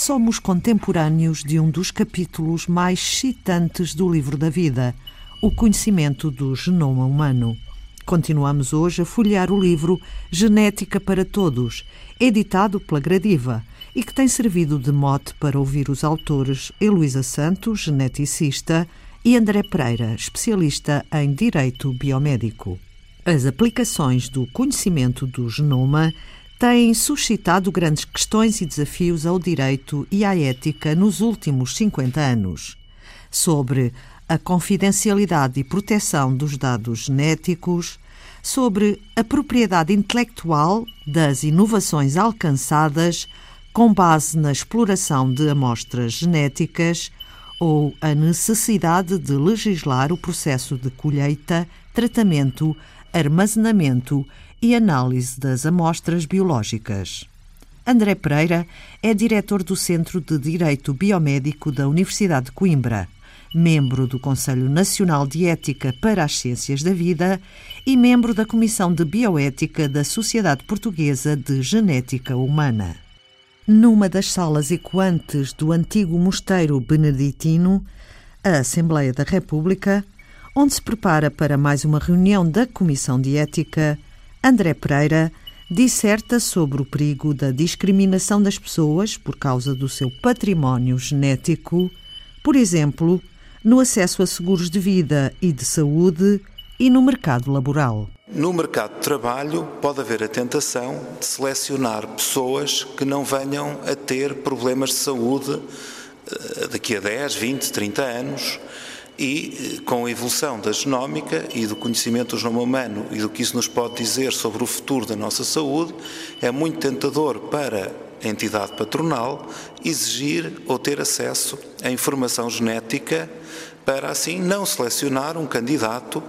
somos contemporâneos de um dos capítulos mais excitantes do livro da vida, o conhecimento do genoma humano. Continuamos hoje a folhear o livro Genética para Todos, editado pela Gradiva, e que tem servido de mote para ouvir os autores Heloísa Santos, geneticista, e André Pereira, especialista em Direito Biomédico. As aplicações do conhecimento do genoma têm suscitado grandes questões e desafios ao direito e à ética nos últimos 50 anos. Sobre a confidencialidade e proteção dos dados genéticos, sobre a propriedade intelectual das inovações alcançadas com base na exploração de amostras genéticas ou a necessidade de legislar o processo de colheita, tratamento, armazenamento e análise das amostras biológicas. André Pereira é diretor do Centro de Direito Biomédico da Universidade de Coimbra, membro do Conselho Nacional de Ética para as Ciências da Vida e membro da Comissão de Bioética da Sociedade Portuguesa de Genética Humana. Numa das salas ecoantes do antigo mosteiro beneditino, a Assembleia da República, onde se prepara para mais uma reunião da Comissão de Ética, André Pereira disserta sobre o perigo da discriminação das pessoas por causa do seu património genético, por exemplo, no acesso a seguros de vida e de saúde e no mercado laboral. No mercado de trabalho pode haver a tentação de selecionar pessoas que não venham a ter problemas de saúde eh, daqui a 10, 20, 30 anos e eh, com a evolução da genómica e do conhecimento do genoma humano e do que isso nos pode dizer sobre o futuro da nossa saúde, é muito tentador para a entidade patronal exigir ou ter acesso à informação genética para assim não selecionar um candidato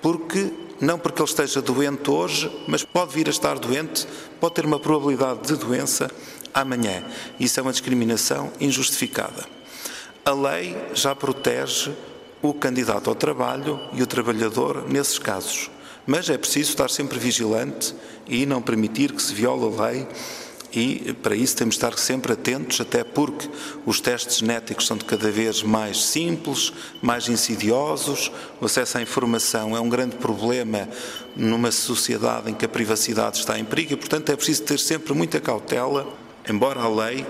porque não porque ele esteja doente hoje, mas pode vir a estar doente, pode ter uma probabilidade de doença amanhã. Isso é uma discriminação injustificada. A lei já protege o candidato ao trabalho e o trabalhador nesses casos, mas é preciso estar sempre vigilante e não permitir que se viole a lei e para isso temos de estar sempre atentos, até porque os testes genéticos são de cada vez mais simples, mais insidiosos, o acesso à informação é um grande problema numa sociedade em que a privacidade está em perigo e, portanto, é preciso ter sempre muita cautela, embora a lei,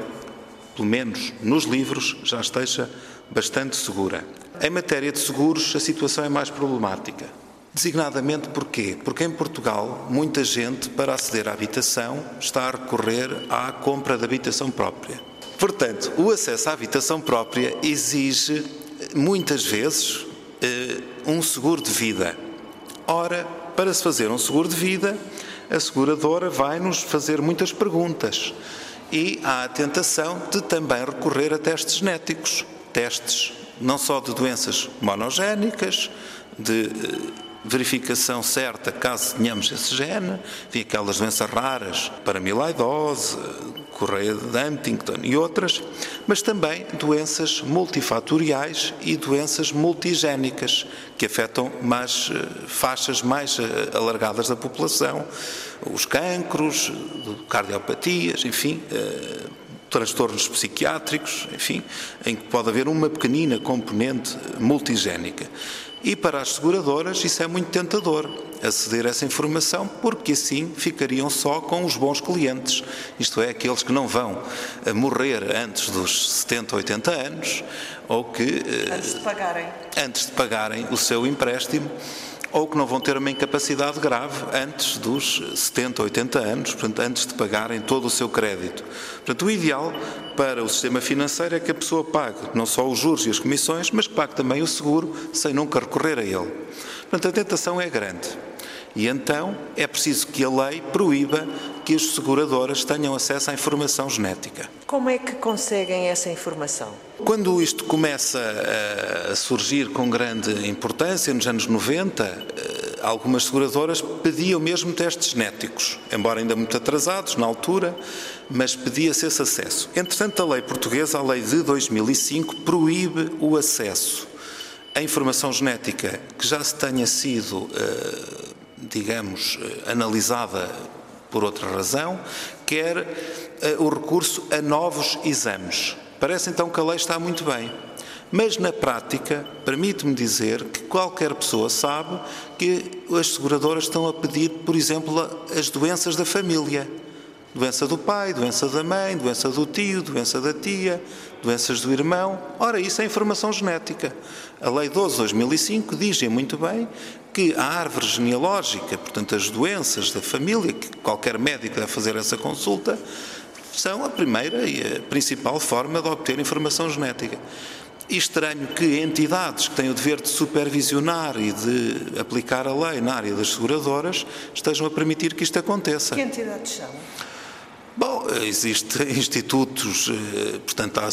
pelo menos nos livros, já esteja bastante segura. Em matéria de seguros, a situação é mais problemática. Designadamente porquê? Porque em Portugal muita gente, para aceder à habitação, está a recorrer à compra de habitação própria. Portanto, o acesso à habitação própria exige, muitas vezes, eh, um seguro de vida. Ora, para se fazer um seguro de vida, a seguradora vai-nos fazer muitas perguntas e há a tentação de também recorrer a testes genéticos. Testes não só de doenças monogénicas, de eh, verificação certa, caso tenhamos esse gene, enfim, aquelas doenças raras, paramiloidose, correia de Huntington e outras, mas também doenças multifatoriais e doenças multigénicas, que afetam mais eh, faixas mais eh, alargadas da população, os cancros, cardiopatias, enfim, transtornos psiquiátricos, enfim, em que pode haver uma pequenina componente multigénica. E para as seguradoras isso é muito tentador, aceder a essa informação, porque assim ficariam só com os bons clientes, isto é, aqueles que não vão eh, morrer antes dos 70, 80 anos, ou que. Eh, antes de pagarem. Antes de pagarem o seu empréstimo ou que não vão ter uma incapacidade grave antes dos 70, 80 anos, portanto, antes de pagarem todo o seu crédito. Portanto, o ideal para o sistema financeiro é que a pessoa pague não só os juros e as comissões, mas que pague também o seguro sem nunca recorrer a ele. Portanto, a tentação é grande. E então é preciso que a lei proíba que as seguradoras tenham acesso à informação genética. Como é que conseguem essa informação? Quando isto começa a surgir com grande importância, nos anos 90, eh, algumas seguradoras pediam mesmo testes genéticos, embora ainda muito atrasados na altura, mas pedia-se esse acesso. Entretanto, a lei portuguesa, a lei de 2005, proíbe o acesso à informação genética que já se tenha sido, eh, digamos, eh, analisada por outra razão, quer uh, o recurso a novos exames. Parece então que a lei está muito bem. Mas na prática, permite-me dizer que qualquer pessoa sabe que as seguradoras estão a pedir, por exemplo, as doenças da família. Doença do pai, doença da mãe, doença do tio, doença da tia, doenças do irmão. Ora, isso é informação genética. A Lei 12 de 2005 diz muito bem que a árvore genealógica, portanto, as doenças da família, que qualquer médico deve fazer essa consulta, são a primeira e a principal forma de obter informação genética. E estranho que entidades que têm o dever de supervisionar e de aplicar a lei na área das seguradoras estejam a permitir que isto aconteça. Que entidades são? Bom, existem institutos, eh, portanto, há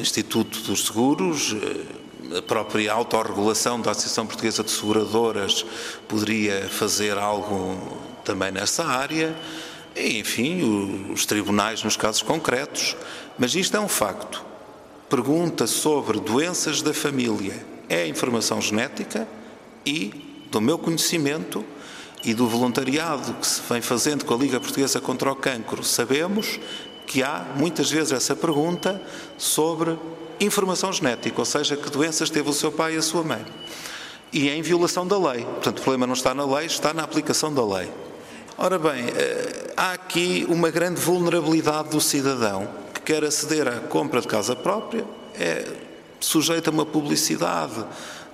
Instituto dos Seguros, eh, a própria autorregulação da Associação Portuguesa de Seguradoras poderia fazer algo também nessa área, e, enfim, os tribunais nos casos concretos, mas isto é um facto. Pergunta sobre doenças da família é informação genética e, do meu conhecimento e do voluntariado que se vem fazendo com a Liga Portuguesa contra o Cancro, sabemos que há muitas vezes essa pergunta sobre informação genética, ou seja, que doenças teve o seu pai e a sua mãe. E é em violação da lei. Portanto, o problema não está na lei, está na aplicação da lei. Ora bem, eh, há aqui uma grande vulnerabilidade do cidadão quer aceder à compra de casa própria é sujeito a uma publicidade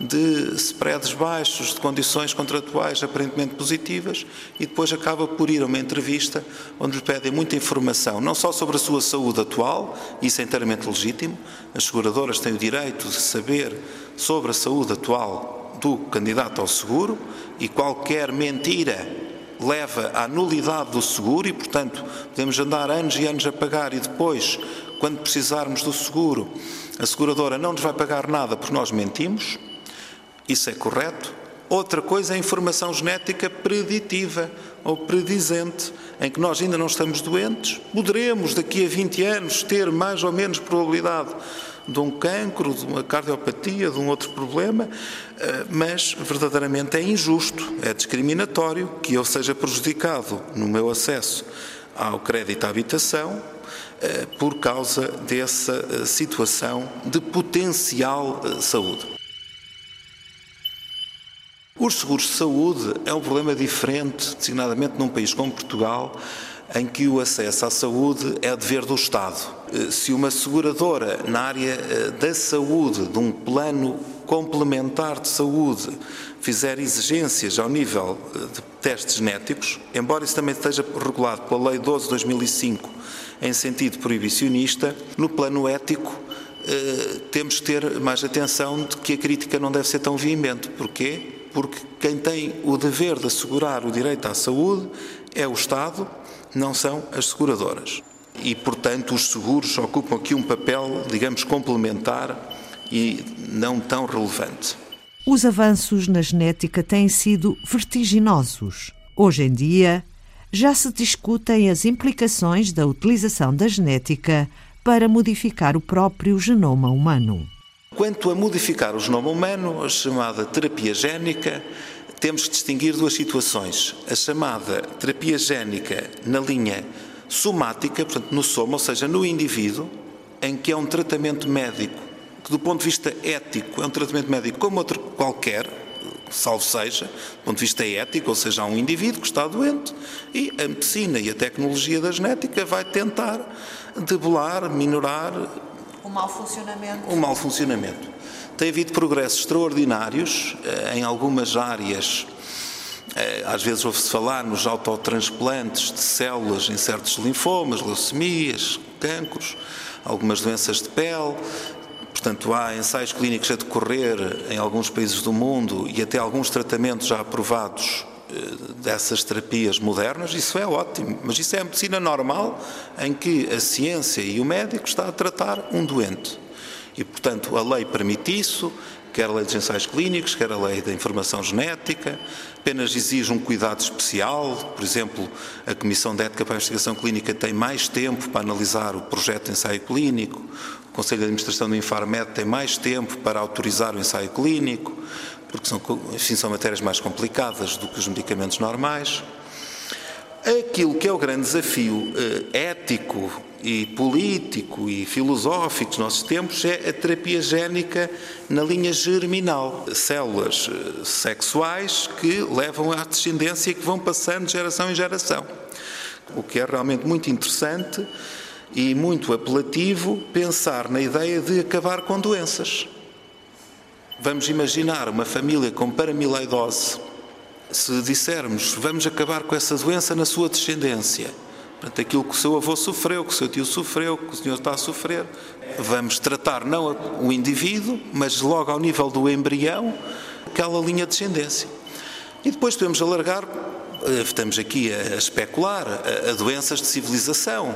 de spreads baixos, de condições contratuais aparentemente positivas e depois acaba por ir a uma entrevista onde lhe pedem muita informação, não só sobre a sua saúde atual, isso é inteiramente legítimo, as seguradoras têm o direito de saber sobre a saúde atual do candidato ao seguro e qualquer mentira leva à nulidade do seguro e, portanto, podemos andar anos e anos a pagar e depois, quando precisarmos do seguro, a seguradora não nos vai pagar nada porque nós mentimos. Isso é correto. Outra coisa é a informação genética preditiva ou predizente, em que nós ainda não estamos doentes, poderemos daqui a 20 anos ter mais ou menos probabilidade de um cancro, de uma cardiopatia, de um outro problema, eh, mas verdadeiramente é injusto, é discriminatório que eu seja prejudicado no meu acesso ao crédito à habitação eh, por causa dessa eh, situação de potencial saúde. Os seguros de saúde é um problema diferente, designadamente num país como Portugal, em que o acesso à saúde é dever do Estado. Eh, se uma seguradora na área eh, da saúde, de um plano complementar de saúde, fizer exigências ao nível eh, de testes genéticos, embora isso também esteja regulado pela Lei 12 de 2005 em sentido proibicionista, no plano ético temos que ter mais atenção de que a crítica não deve ser tão veemente. Porquê? Porque quem tem o dever de assegurar o direito à saúde é o Estado não são as seguradoras. E, portanto, os seguros ocupam aqui um papel, digamos, complementar e não tão relevante. Os avanços na genética têm sido vertiginosos. Hoje em dia, já se discutem as implicações da utilização da genética para modificar o próprio genoma humano. Quanto a modificar o genoma humano, a chamada terapia génica, temos que distinguir duas situações. A chamada terapia génica na linha somática, portanto, no soma, ou seja, no indivíduo, em que é um tratamento médico, que do ponto de vista ético é um tratamento médico como outro qualquer, salvo seja, do ponto de vista ético, ou seja, há um indivíduo que está doente e a medicina e a tecnologia da genética vai tentar debelar, minorar o mau funcionamento. O mau funcionamento. Tem havido progressos extraordinários eh, em algumas áreas. Eh, às vezes ouve-se falar nos autotransplantes de células em certos linfomas, leucemias, cancros, algumas doenças de pele. Portanto, há ensaios clínicos a decorrer em alguns países do mundo e até alguns tratamentos já aprovados dessas terapias modernas, isso é ótimo, mas isso é a medicina normal em que a ciência e o médico está a tratar um doente. E, portanto, a lei permite isso, quer a lei dos ensaios clínicos, quer a lei da informação genética, apenas exige um cuidado especial. Por exemplo, a Comissão de Ética para a Investigação Clínica tem mais tempo para analisar o projeto de ensaio clínico, o Conselho de Administração do Infarmed tem mais tempo para autorizar o ensaio clínico, porque são, enfim, são matérias mais complicadas do que os medicamentos normais. Aquilo que é o grande desafio eh, ético e político e filosófico dos nossos tempos é a terapia génica na linha germinal. Células eh, sexuais que levam à descendência e que vão passando de geração em geração. O que é realmente muito interessante e muito apelativo pensar na ideia de acabar com doenças. Vamos imaginar uma família com paramiloidose. Se dissermos vamos acabar com essa doença na sua descendência, portanto, aquilo que o seu avô sofreu, que o seu tio sofreu, que o senhor está a sofrer, vamos tratar não o indivíduo, mas logo ao nível do embrião, aquela linha de descendência. E depois podemos alargar, eh, estamos aqui a especular, a doenças de civilização,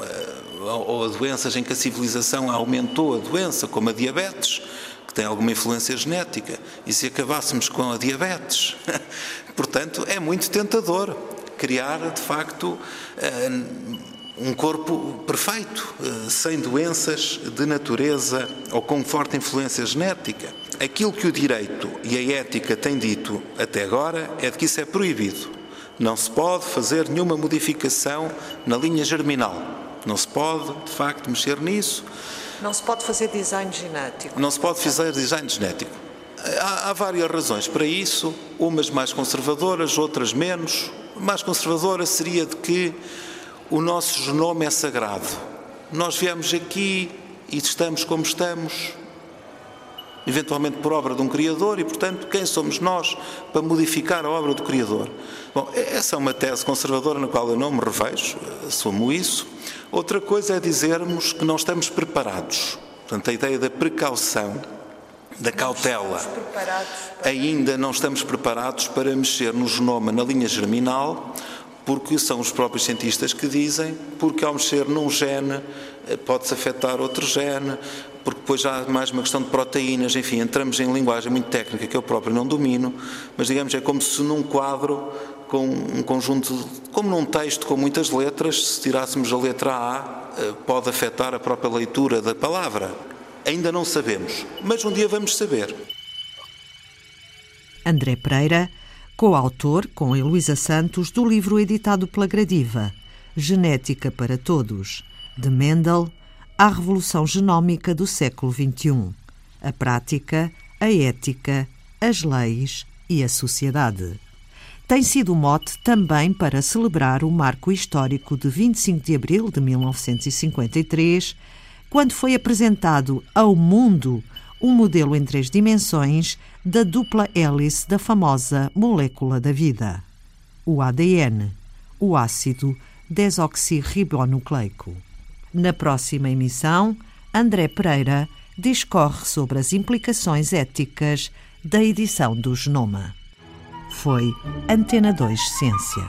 eh, ou a doenças em que a civilização aumentou a doença, como a diabetes, que tem alguma influência genética, e se acabássemos com a diabetes? Portanto, é muito tentador criar, de facto, eh, um corpo perfeito, eh, sem doenças de natureza ou com forte influência genética. Aquilo que o direito e a ética têm dito até agora é de que isso é proibido. Não se pode fazer nenhuma modificação na linha germinal. Não se pode, de facto, mexer nisso. Não se pode fazer design genético. Não se pode fazer design genético. Há, há, várias razões para isso, umas mais conservadoras, outras menos. Mais conservadora seria de que o nosso genoma é sagrado. Nós viemos aqui e estamos como estamos, eventualmente por obra de um Criador, e portanto, quem somos nós para modificar a obra do Criador? Bom, essa é uma tese conservadora na qual eu não me revejo, assumo isso. Outra coisa é dizermos que não estamos preparados. Portanto, a ideia da precaução, da cautela. Ainda não estamos preparados para mexer no genoma na linha germinal, porque são os próprios cientistas que dizem, porque ao mexer num gene eh, pode-se afetar outro gene, porque depois já há mais uma questão de proteínas, enfim, entramos em linguagem muito técnica que eu próprio não domino, mas digamos é como se num quadro com um conjunto, como num texto com muitas letras, se tirássemos a letra A, eh, pode afetar a própria leitura da palavra. Ainda não sabemos, mas um dia vamos saber. André Pereira, coautor com Heloísa Santos do livro editado pela Gradiva, Genética para Todos, de Mendel à Revolução Genómica do século XXI, a prática, a ética, as leis e a sociedade tem sido o mote também para celebrar o marco histórico de 25 de abril de 1953, quando foi apresentado ao mundo um modelo em três dimensões da dupla hélice da famosa molécula da vida, o ADN, o ácido desoxirribonucleico. Na próxima emissão, André Pereira discorre sobre as implicações éticas da edição do genoma foi Antena 2 Ciência.